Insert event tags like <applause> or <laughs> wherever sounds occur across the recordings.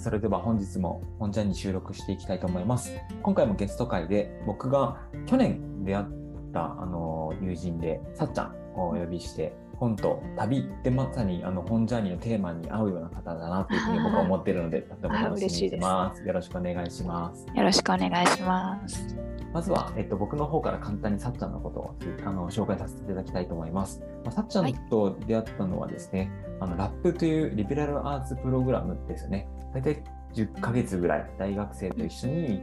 それでは本日も本ジャンに収録していきたいと思います。今回もゲスト会で僕が去年出会ったあの友人でさっちゃんをお呼びして本と旅ってまさにあの本ジャーニーのテーマに合うような方だなというふうに僕は思っているので <laughs> とても楽しみにしてます。よろしくお願いします。よろしくお願いします。まずは、えっと、僕の方から簡単にさっちゃんのことをあの紹介させていただきたいと思います。まあ、さっちゃんと出会ったのはですね、はい、あのラップというリベラルアーツプログラムですよね。大体10ヶ月ぐらい大学生と一緒に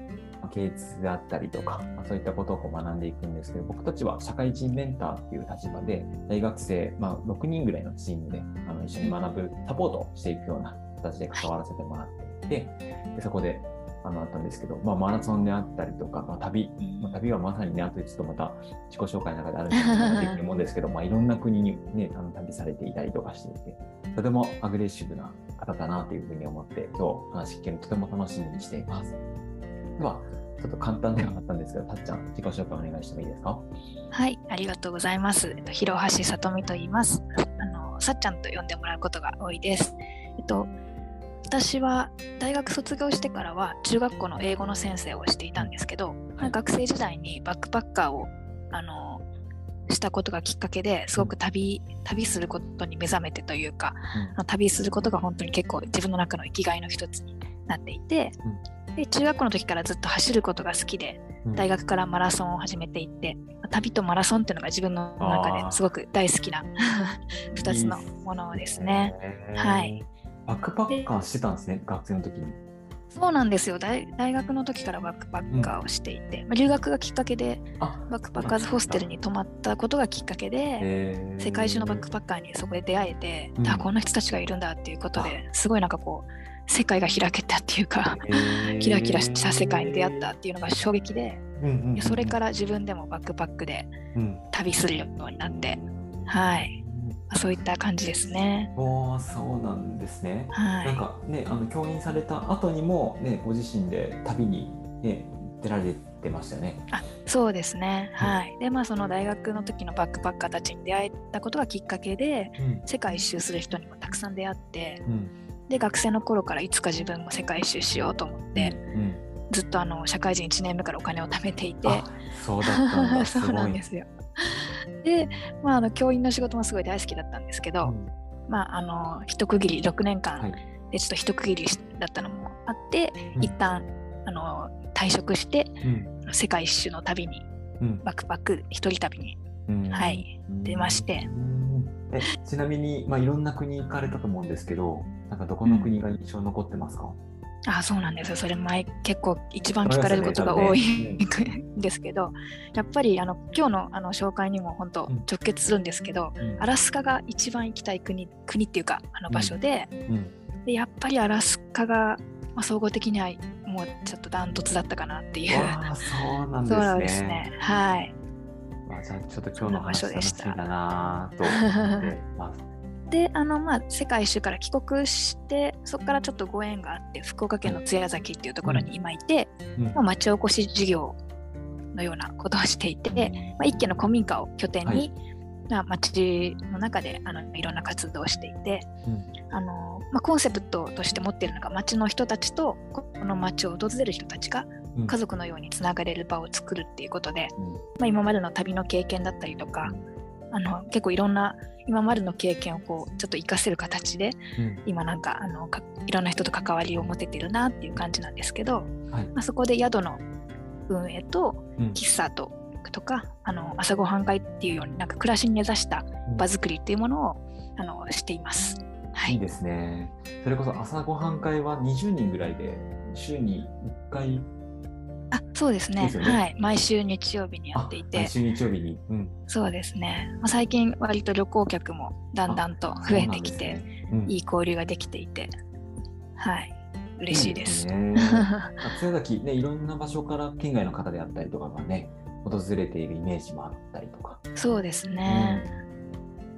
経術であったりとか、まあ、そういったことをこう学んでいくんですけど、僕たちは社会人メンターっていう立場で、大学生、まあ、6人ぐらいのチームであの一緒に学ぶ、サポートをしていくような形で関わらせてもらっていて、でそこであのあったんですけど、まあ、マラソンであったりとか、まあ、旅、まあ、旅はまさにね、あとちょっとまた自己紹介の中であるんでできるもんですけど、まあ、いろんな国に、ね、あの旅されていたりとかしていて、とてもアグレッシブな方だなというふうに思って、今日話聞けるとても楽しみにしています。では、ちょっと簡単ではあったんですけど、たっちゃん、自己紹介お願いしてもいいですか？はい、ありがとうございます。えっと、広橋さとみと言います。あの、さっちゃんと呼んでもらうことが多いです。えっと、私は大学卒業してからは中学校の英語の先生をしていたんですけど、はい、学生時代にバックパッカーをあのしたことがきっかけですごく旅,、旅することに目覚めてというか、うん、旅することが本当に結構自分の中の生きがいの一つになっていて、うん、で中学校の時からずっと走ることが好きで、うん、大学からマラソンを始めていって旅とマラソンっていうのが自分の中ですごく大好きな <laughs> 2つのものですね。はい。バックパッカーしてたんですね、学生の時に。そうなんですよ。大。大学の時からバックパッカーをしていて、うん、まあ、留学がきっかけで、バックパッカーズホステルに泊まったことがきっかけで、世界中のバックパッカーにそこで出会えて、うん、あこんな人たちがいるんだっていうことですごいなんかこう、世界が開けたっていうか、<laughs> キラキラした世界に出会ったっていうのが衝撃で、それから自分でもバックパックで旅するようになって、はい。そういった感じですね。おお、そうなんですね。はい、なんかね、あの教員された後にもね、ご自身で旅にね出られてましたよね。あ、そうですね。はい。で、まあその大学の時のバックパッカーたちに出会えたことがきっかけで、うん、世界一周する人にもたくさん出会って、うん、で学生の頃からいつか自分も世界一周しようと思って。うんずっとあの社会人1年目からお金を貯めていてそうだったんだ <laughs> そうなんですよで、まあ、あの教員の仕事もすごい大好きだったんですけど、うん、まああの一区切り6年間でちょっと一区切りだったのもあって、うん、一旦あの退職して、うん、世界一周の旅に、バックパック一人旅に、はい出まして。えちなみに、まあ、いろんな国行かれたと思うんですけどなんかどこの国が印象残ってますか、あそうなんですよ。それ前結構一番聞かれることが多いん <laughs> ですけど、やっぱりあの今日のあの紹介にも本当直結するんですけど、うん、アラスカが一番行きたい国国っていうかあの場所でうん。うん、でやっぱりアラスカが、まあ、総合的にはもうちょっとダントツだったかなっていう。そうなんですね。そうですね。はい、まあ、じゃあちょっと今日の話楽しみだなと思ってますであのまあ世界一周から帰国してそこからちょっとご縁があって福岡県の津屋崎っていうところに今いて、うん。まあ、町おこし事業のようなことをしていて、まあ、一軒の古民家を拠点に、はい。まあ、町の中であのいろんな活動をしていて、うん、あのまあ、コンセプトとして持っているのが町の人たちとこの町を訪れる人たちが家族のようにつながれる場を作るっていうことで、うん、まあ、今までの旅の経験だったりとかあの結構いろんな今までの経験をこうちょっと活かせる形で、うん、今なんかあのいろんな人と関わりを持ててるなっていう感じなんですけど、はい、まあ、そこで宿の運営と喫茶と,、とかあの朝ごはん会っていうようになんか暮らしに根ざした場作りっていうものを、うん、あのしています。はい、いいですね。それこそ朝ごはん会は20人ぐらいで週に1回あそうですね、ね、はい。毎週日曜日にやっていて。毎週日曜日に、うん、そうですね、まあ、最近割と旅行客もだんだんと増えてきて、ね。うん、いい交流ができていて。はい。嬉しいです。松 <laughs> 崎ねいろんな場所から県外の方であったりとかがね訪れているイメージもあったりとか。そうですね、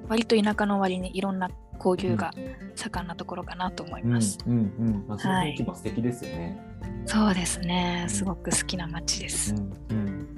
うん、割と田舎の割にいろんな交流が盛んなところかなと思います。うんうんうん、まあ、その雰囲気も素敵ですよね。はい、そうですね、すごく好きな街です。うんうん、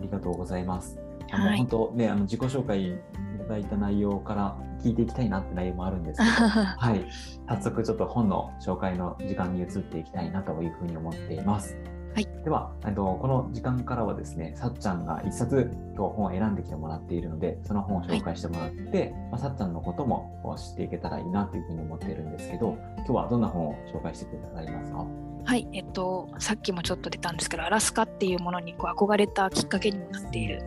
ありがとうございます。あの、はい、本当ね、あの自己紹介ただいた内容から聞いていきたいなって内容もあるんですけど、<laughs> はい、早速ちょっと本の紹介の時間に移っていきたいなというふうに思っています。はい、では、えっと、この時間からはですね、さっちゃんが一冊今日本を選んできてもらっているので、その本を紹介してもらって、はい、まあ、さっちゃんのことも知っていけたらいいなというふうに思っているんですけど、今日はどんな本を紹介してくださいますか？はい、えっと、さっきもちょっと出たんですけど、アラスカっていうものにこう憧れたきっかけにもなっている、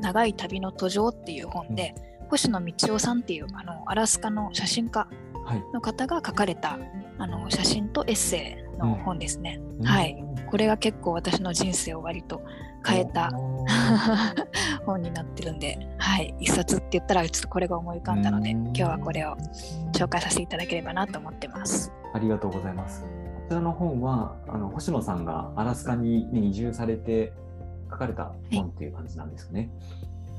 長い旅の途上っていう本で、うん、星野道夫さんっていうあのアラスカの写真家の方が書かれた、はい、あの写真とエッセイの本ですね。うん、はい、これが結構私の人生を割と変えた本になってるんで、はい、一冊って言ったらちょっとこれが思い浮かんだので、今日はこれを紹介させていただければなと思ってます。ありがとうございます。こちらの本はあの星野さんがアラスカに、ね、移住されて書かれた本っていう感じなんですかね。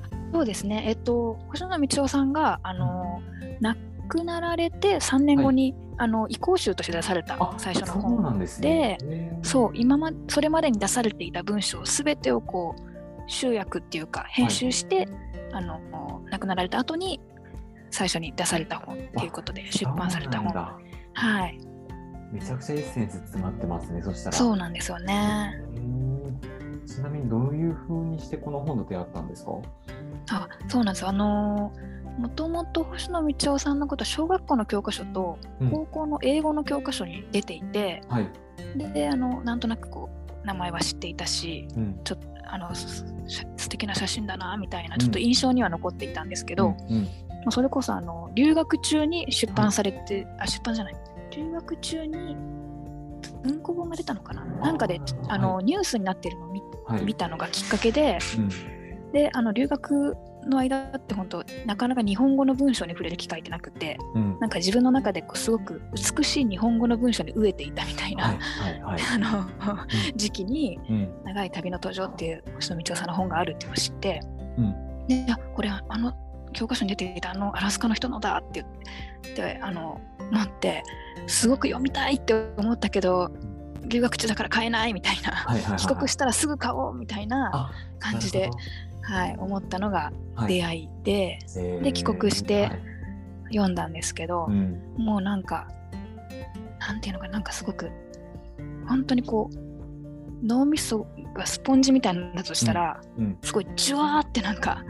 はい、そうですね。えっと星野道夫さんがあの、うん、亡くなられて3年後に、はいあの移行集として出された最初の本でそう、今まそれまでに出されていた文章すべてをこう集約っていうか編集して、はい、あの亡くなられた後に最初に出された本っていうことで出版された本。はい。めちゃくちゃエッセンス詰まってますねそしたら。そうなんですよね。ちなみにどういうふうにしてこの本と出会ったんですか？あそうなんです。あのーもともと星野道夫さんのことは小学校の教科書と高校の英語の教科書に出ていて、うんはい、であのなんとなくこう名前は知っていたし、うん、ちょっとあの素敵な写真だなみたいなちょっと印象には残っていたんですけど、うん、それこそあの留学中に出版されて、あ出版じゃない。留学中に文庫本が出たのかな。なんかであの、はい、ニュースになってるのを見たのがきっかけで、であの留学の間って本当なかなか日本語の文章に触れる機会ってなくて、うん、なんか自分の中でこうすごく美しい日本語の文章に飢えていたみたいな、<laughs> あの、時期に、長い旅の途上」っていう星野道夫さんの本があるっていうのを知って、うん、でいやこれあの教科書に出ていたあのアラスカの人のだって言ってあの思ってすごく読みたいって思ったけど留学中だから買えないみたいな、帰国したらすぐ買おうみたいな感じではい、思ったのが出会いで、はい、で帰国して読んだんですけど、はい、もうなんかなんていうのかなんかすごく本当にこう脳みそがスポンジみたいなんだとしたら、うん。うん、すごいジュワーってなんか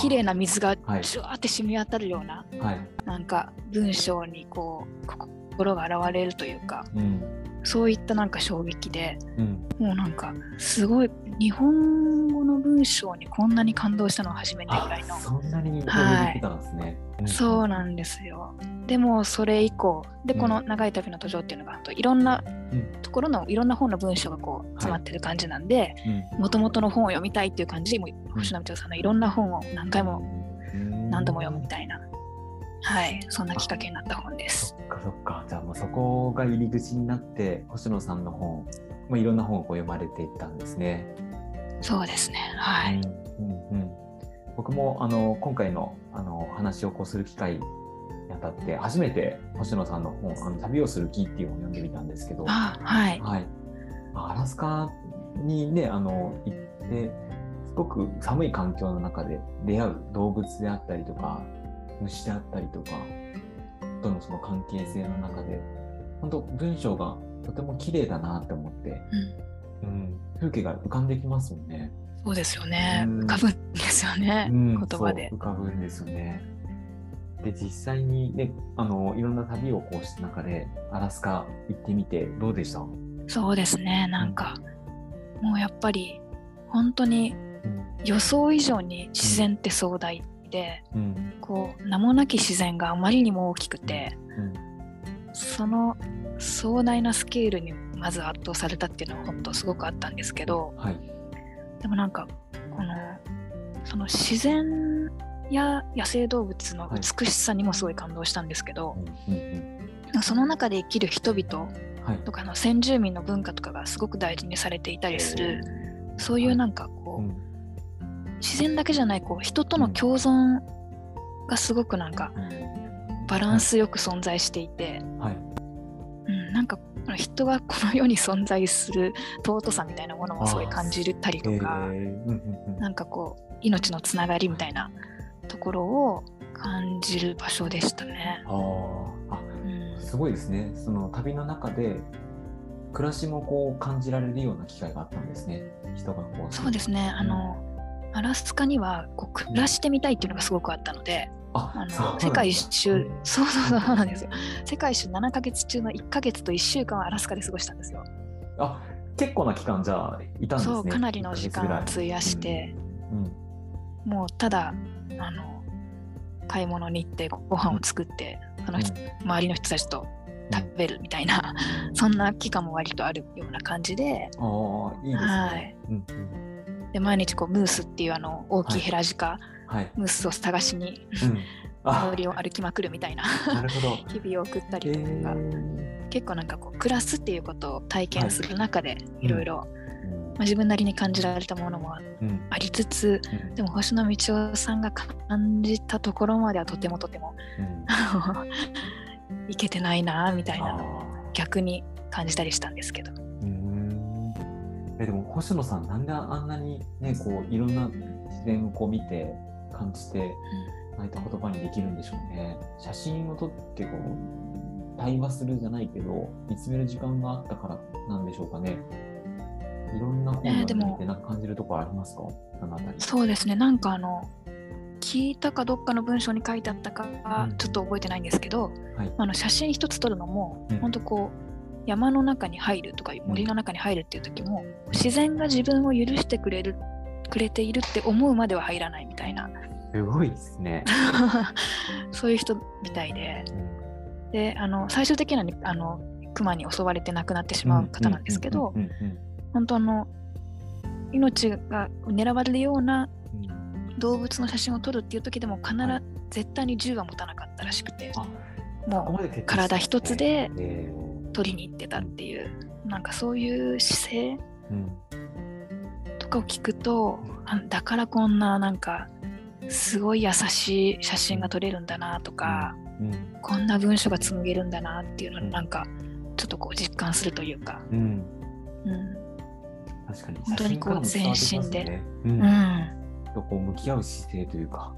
綺麗な水がジュワーって染み渡るような、はい、なんか文章にこう心が現れるというか、うん、そういったなんか衝撃で、うん、もうなんかすごい日本語の文章にこんなに感動したのは初めてぐらいの。そんなにはい、たんですね、そうなんですよ。でもそれ以降でこの「長い旅の途上」っていうのがいろんなところのいろんな本の文章がこう詰まってる感じなんでもともとの本を読みたいっていう感じで星野道夫さんのいろんな本を何回も何度も読むみたいなはいそんなきっかけになった本です。そっかそっかじゃあもうそこが入り口になって星野さんの本まあ、いろんな本をこう読まれていったんですね。そうですね。はい。うんうんうん、僕もあの今回のあの話をこうする機会にあたって初めて星野さんの本「あの旅をする木」っていう本を読んでみたんですけど、あはい、はい、アラスカにねあの行ってすごく寒い環境の中で出会う動物であったりとか虫であったりとかとのその関係性の中で本当文章がとても綺麗だなって思って、うん、うん、風景が浮かんできますもんね。そうですよね。浮かぶんですよね、うん、言葉で。浮かぶんですよね。で実際にねあのいろんな旅をこうした中でアラスカ行ってみてどうでした？そうですねなんか、うん、もうやっぱり本当に予想以上に自然って壮大で、うん、こう名もなき自然があまりにも大きくて、その壮大なスケールにまず圧倒されたっていうのは本当すごくあったんですけど、はい、でもなんかこのその自然や野生動物の美しさにもすごい感動したんですけど、はい、その中で生きる人々とかの先住民の文化とかがすごく大事にされていたりする、そういうなんかこう、はい自然だけじゃないこう人との共存がすごくなんかバランスよく存在していて、はい、うん、なんか人がこの世に存在する尊さみたいなものもすごい感じたりとか、なんかこう命のつながりみたいなところを感じる場所でしたね。ああ、うん、すごいですね。その旅の中で暮らしもこう感じられるような機会があったんですね。人がこう。そうですね。あの、アラスカにはこう暮らしてみたいっていうのがすごくあったので、あの世界一周、そうそうそうなんですよ。世界一周7か月中の1か月と1週間はアラスカで過ごしたんですよ。あ結構な期間じゃあいたんですね。そう、かなりの時間を費やして、うん、うん、もうただあの買い物に行ってご飯を作って、その、うん、周りの人たちと食べるみたいな、そんな期間も割とあるような感じで。ああ、いいですね。はい、うんで毎日こうムースっていうあの大きいヘラジカ、はい、ムースを探しに、うん、森を歩きまくるみたいな。<laughs> 日々を送ったりとか、結構なんかこう暮らすっていうことを体験する中でい。ろいろまあ、自分なりに感じられたものもありつつ、うん、でも星野道夫さんが感じたところまではとてもとても、うん、<laughs> いけてないなみたいな逆に感じたりしたんですけど。えでも星野さんなんであんなにねこういろんな自然をこう見て感じて、ああいった言葉にできるんでしょうね。写真を撮ってこう対話するじゃないけど見つめる時間があったからなんでしょうかね。いろんな本を見てなんか感じるところありますか、えー、そうですね。なんかあの聞いたかどっかの文章に書いてあったかちょっと覚えてないんですけど、うんはい、あの写真一つ撮るのも、うん、本当こう山の中に入るとか森の中に入るっていう時も、うん、自然が自分を許してくれるくれているって思うまでは入らないみたいな。すごいですね。<laughs> そういう人みたいで、であの最終的にはあの熊に襲われて亡くなってしまう方なんですけど本当の命が狙われるような動物の写真を撮るっていう時でも必ず絶対に銃は持たなかったらしくて。もう体一つで取りに行ってたっていうなんかそういう姿勢とかを聞くとだからこんななんかすごい優しい写真が撮れるんだなとか、こんな文章が紡げるんだなっていうのをなんかちょっとこう実感するというか。うん、うん。確かに。本当にこう全身で、うん、とこう向き合う姿勢というか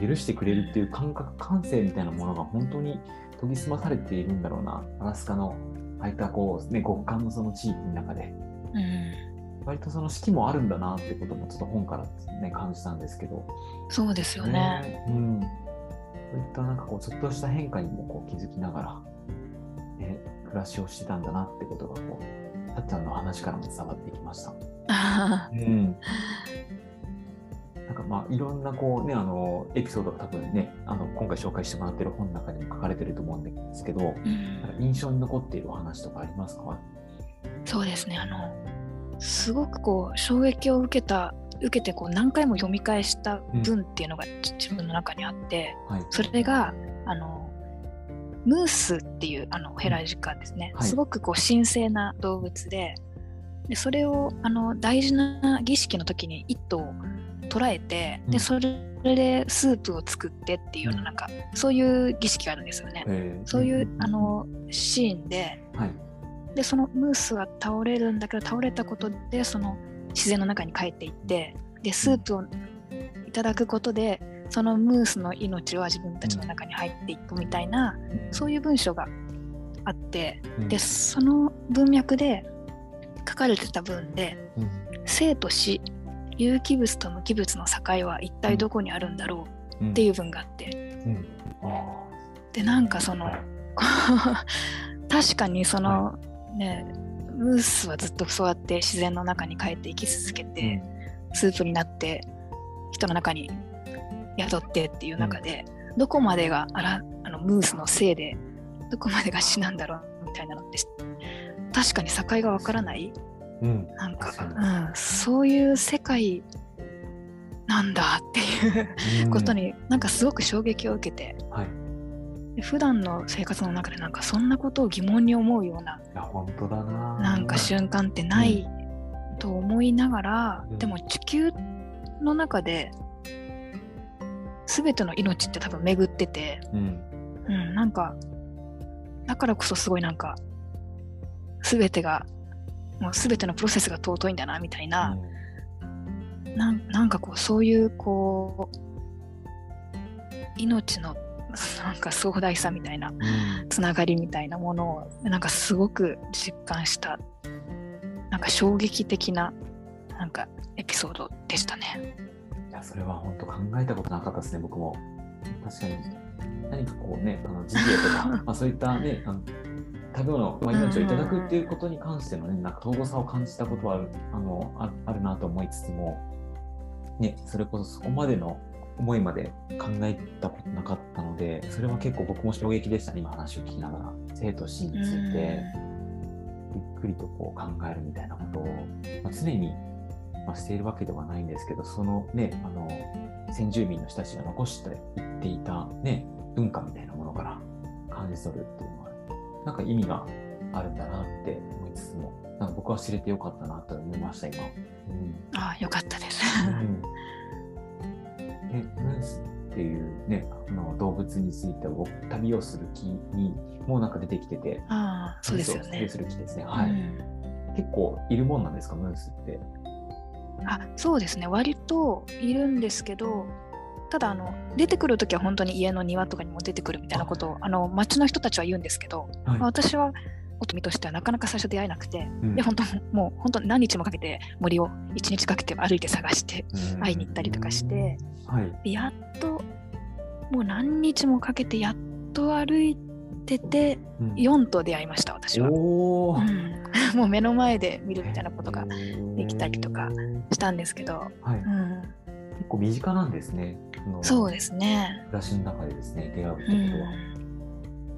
許してくれるっていう感覚感性みたいなものが本当に研ぎ澄まされているんだろうな。アラスカのああいったこう、ね、極寒のその地域の中で、うん、割とその四季もあるんだなってこともちょっと本から、ね、感じたんですけど。そうですよね、ね、うん。そういったなんかこうちょっとした変化にもこう気づきながら、ね、暮らしをしてたんだなってことがこうたっちゃんの話からも伝わってきました。<laughs> うん、なんかまあいろんなこうねあのエピソードが多分ねあの今回紹介してもらってる本の中にも書かれてると思うんですけど、うん、印象に残っているお話とかありますか？そうですね。あのすごくこう衝撃を受けた受けてこう何回も読み返した文っていうのが、自分の中にあって、はい、それがあのムースっていうあのヘラジカですね、はい、すごくこう神聖な動物ででそれをあの大事な儀式の時に一頭捉えて、でそれでスープを作ってっていうようななんかそういう儀式があるんですよね。そういうあのシーンで、はい、でそのムースは倒れるんだけど倒れたことでその自然の中に帰っていってでスープをいただくことでそのムースの命は自分たちの中に入っていくみたいな、そういう文章があって、でその文脈で書かれてた文で、生と死有機物と無機物の境は一体どこにあるんだろうっていう文があって、でなんかその <laughs> 確かにそのねムースはずっとそうやって自然の中に帰って生き続けて、スープになって人の中に宿ってっていう中で、うん、どこまでがあらあのムースのせいでどこまでが死なんだろうみたいなのって確かに境がわからない、うん、なんか、うん、そういう世界なんだっていうことに、うん、なんかすごく衝撃を受けて、はい、普段の生活の中でなんかそんなことを疑問に思うような本当だな。なんか瞬間ってないと思いながら、うん、でも地球の中で全ての命って多分巡ってて、うん、うん、なんかだからこそすごいなんか全てがもう全てのプロセスが尊いんだなみたいな、うん、ななんかこうそういうこう命のなんか壮大さみたいな、つながりみたいなものをなんかすごく実感したなんか衝撃的ななんかエピソードでしたね。いやそれは本当考えたことなかったですね僕も。確かに何かこうねあの事業とか <laughs> まあそういったねあの食べ物、まあ、命をいただくっていうことに関してのね、なんか遠ごさを感じたことはあるあのああるなと思いつつも、ね、それこそそこまでの思いまで考えたことなかったので、それは結構僕も衝撃でしたね、今話を聞きながら。生と死について、ゆっくりとこう考えるみたいなことを、まあ、常に、まあ、しているわけではないんですけど、そのね、あの、先住民の人たちが残していっていたね、文化みたいなものから感じ取るっていうのは、なんか意味があるんだなって思いつつも、なんか僕は知れてよかったなと思いました、今。うん、ああ、よかったです。うんね、ムースっていうね、あの動物について旅をする木にもうなんか出てきてて、あそうですよね。旅する木ですね。はい、うん、結構いるもんなんですか、ムースって。あそうですね、割といるんですけど、ただあの出てくるときは本当に家の庭とかにも出てくるみたいなことをあ。の町の人たちは言うんですけど、はい、まあ、私は乙女としてはなかなか最初出会えなくて、うん、で本当もう本当何日もかけて森を1日かけて歩いて探して会いに行ったりとかして、はい、やっともう何日もかけてやっと歩いてて、うん、4と出会いました私は、うん、<laughs> もう目の前で見るみたいなことができたりとかしたんですけど、はい、うん結構身近なんですね。そうですね。暮らしの中でですね、出会うってことは。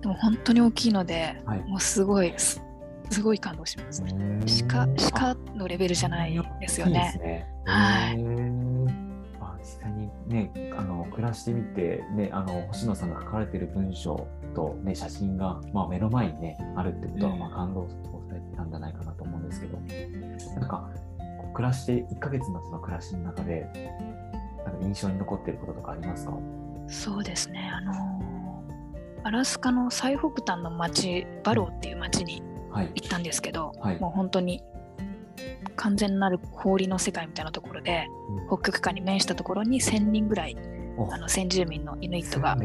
でも本当に大きいので、はい、もうすごいすごい感動します。鹿鹿のレベルじゃないですよね。はい。あ実際にねあの暮らしてみてねあの星野さんが書かれている文章とね写真がまあ目の前にねあるってことはまあ感動されたんじゃないかなと思うんですけど、なんか暮らして1ヶ月のその暮らしの中でなんか印象に残っていることとかありますか？そうですね。あのアラスカの最北端の町バローっていう町に行ったんですけど、はい。はい、もう本当に完全なる氷の世界みたいなところで、うん、北極海に面したところに1000人ぐらいあの先住民のイヌイットが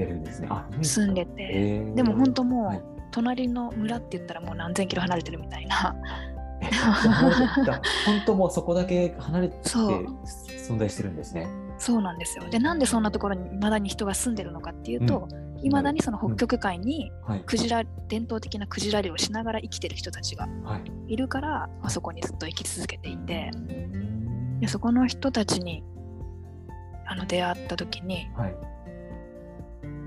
住んでて、ね、でも本当もう、隣の村って言ったらもう何千キロ離れてるみたいな。<laughs> <laughs> 本当もうそこだけ離れて存在してるんですね。そうなんですよ。で、なんでそんなところにいまだに人が住んでるのかっていうと、い、う、ま、ん、だにその北極海にクジラ、はい、伝統的なクジラ漁をしながら生きてる人たちがい。るから、はい、あそこにずっと生き続けていて、でそこの人たちにあの出会った時に、はい、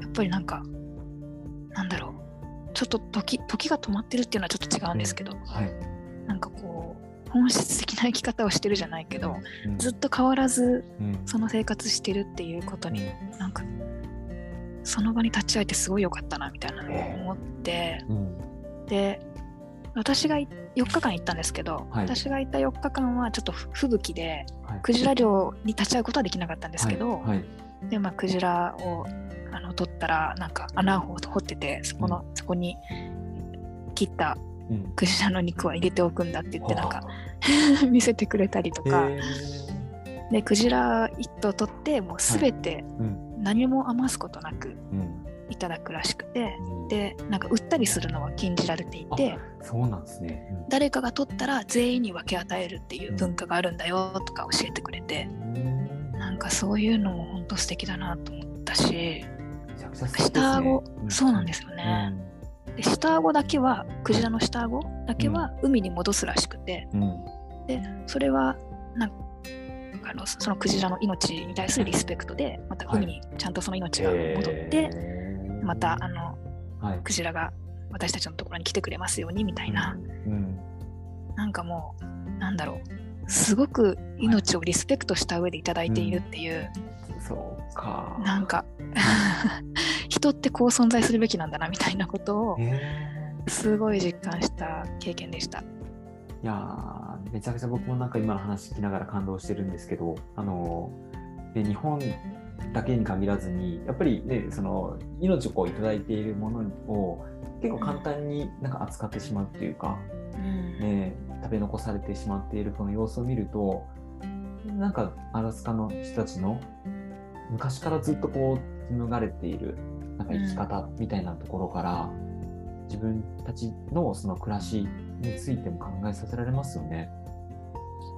やっぱりなんか、なんだろう、ちょっと時時が止まってるっていうのはちょっと違うんですけど、はい、なんかこう、本質的な生き方をしてるじゃないけど、うん、ずっと変わらずその生活してるっていうことに、うん、なんかその場に立ち会えてすごい良かったなみたいなのを思って、えーうん、で私が4日間行ったんですけど、はい、私が行った4日間はちょっと吹雪で、はい、クジラ漁に立ち会うことはできなかったんですけど、はい、でまあ、クジラをあの取ったらなんか穴を掘っててそこの、そこに切ったクジラの肉は入れておくんだって言ってなんか <laughs> 見せてくれたりとか。でクジラ一頭取ってもう全て何も余すことなくいただくらしくて、でなんか売ったりするのは禁じられていてそうなんですね、誰かが取ったら全員に分け与えるっていう文化があるんだよとか教えてくれて、なんかそういうのも本当素敵だなと思ったし下顎、そうなんですよね。で下顎だけはクジラの下顎だけは海に戻すらしくて、うん、でそれはなんかあのそのクジラの命に対するリスペクトでまた海にちゃんとその命が戻って、はい、またあの、はい、クジラが私たちのところに来てくれますようにみたいな、うん、なんかもうなんだろう。すごく命をリスペクトした上で頂いているっていう、うん、そうか。なんか <laughs> 人ってこう存在するべきなんだなみたいなことをすごい実感した経験でした。いやめちゃくちゃ僕もなんか今の話聞きながら感動してるんですけどあので日本だけに限らずにやっぱりねその命をこう頂いているものを結構簡単になんか扱ってしまうっていうか、うん、ね、食べ残されてしまっているこの様子を見るとなんかアラスカの人たちの昔からずっとこう紡がれているなんか生き方みたいなところから、うん、自分たちのその暮らしについても考えさせられますよね。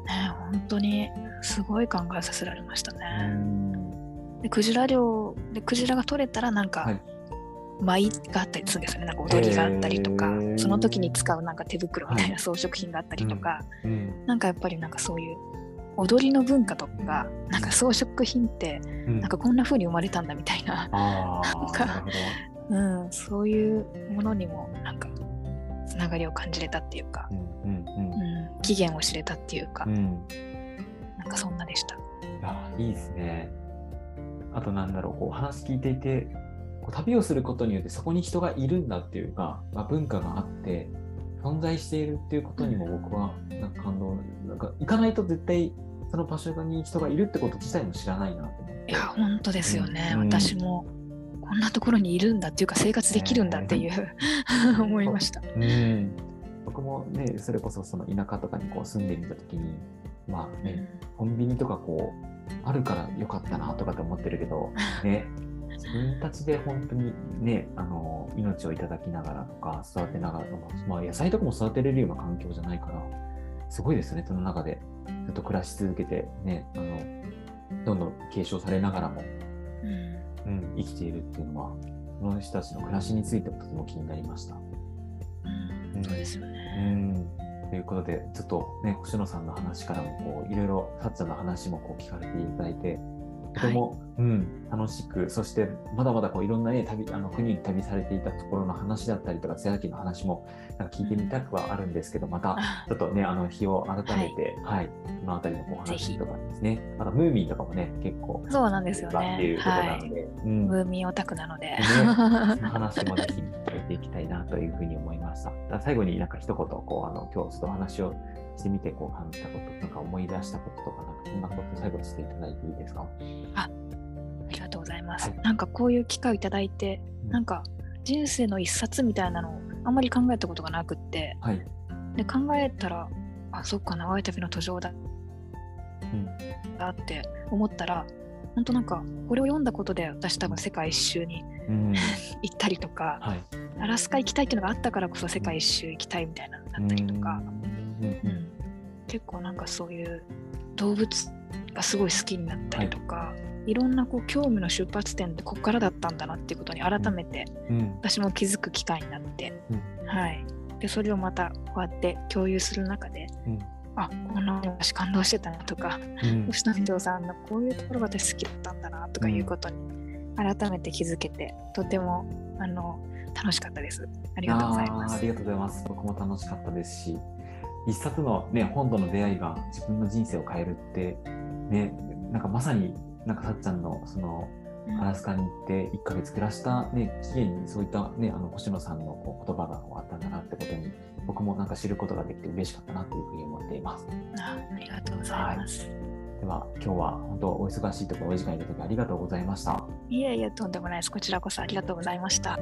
ね本当にすごい考えさせられましたね。でクジラ漁でクジラが取れたらなんか、はい。舞があったりするんですよね。なんか踊りがあったりとか、その時に使うなんか手袋みたいな装飾品があったりとか、はいうん、なんかやっぱりなんかそういう踊りの文化とかなんか装飾品ってなんかこんな風に生まれたんだみたいな,、なんか、うん、そういうものにもなんかつながりを感じれたっていうか、うん、うん、起源を知れたっていうか、うん、なんかそんなでした。いやいいですね。あとなんだろうこう話聞いていて旅をすることによってそこに人がいるんだっていうか、まあ、文化があって存在しているっていうことにも僕はなんか感動なんか行かないと絶対その場所に人がいるってこと自体も知らないなと思って。いや本当ですよね、うん、私もこんなところにいるんだっていうか生活できるんだっていう、えー、<laughs> 思いました、うん、僕もねそれこそその田舎とかにこう住んでみた時にまあね、コンビニとかこうあるからよかったなとかって思ってるけどね自分たちで本当にね、あの、命をいただきながらとか、育てながらとか、まあ、野菜とかも育てれるような環境じゃないから、すごいですね、その中でずっと暮らし続けて、ね、あの、どんどん継承されながらも、うん、うん、生きているっていうのは、その人たちの暮らしについてもとても気になりました。うん、そうですよね。うんということで、ちょっとね、星野さんの話からもこう、いろいろ、さっちゃんの話もこう聞かれていただいて、とても、はい、うん、楽しく、そしてまだまだこういろんな、ね、旅あの国に旅されていたところの話だったりとか、津崎の話もなんか聞いてみたくはあるんですけど、また <laughs> ちょっとね、あの日を改めて、はい、はい、この辺りのお話とかですね、またムーミンとかもね、結構、そうなんですよね。っていうことなので、はい。うん、ムーミンオタクなので、ね、その話もぜひ聞いていきたいなというふうに思いました。最後になんか一言、こうあの今日ちょっとお話をしてみてこう感じたこと、なんか思い出したこととか、なんかこんなこと最後していただいていいですか？あありがとうございます。はい、なんかこういう機会をいただいて、うん、なんか人生の一冊みたいなのをあんまり考えたことがなくって、はい、で考えたら、あ、そっか、長い旅の途上だ、うん、だって思ったら、本当なんかこれを読んだことで私多分世界一周に、うん、<laughs> 行ったりとか、はい、アラスカ行きたいっていうのがあったからこそ世界一周行きたいみたいなのだったりとか、うん、結構なんかそういう動物がすごい好きになったりとか、はい、いろんなこう興味の出発点ってここからだったんだなっていうことに改めて私も気づく機会になって、うん、はい、でそれをまたこうやって共有する中で、うん、あこんな私感動してたなとか、うん、吉野秀さんのこういうところが私好きだったんだなとかいうことに改めて気づけてとてもあの楽しかったです。ありがとうございます。ありがとうございます。僕も楽しかったですし、一冊のね本との出会いが自分の人生を変えるってねなんかまさになんかさっちゃんのそのアラスカに行って1ヶ月暮らしたね期限にそういったねあの星野さんのこう言葉があったんだなってことに僕もなんか知ることができて嬉しかったなというふうに思っています。あありがとうございます。はいでは今日は本当お忙しいところお時間いただきありがとうございました。いえいえとんでもないです。こちらこそありがとうございました。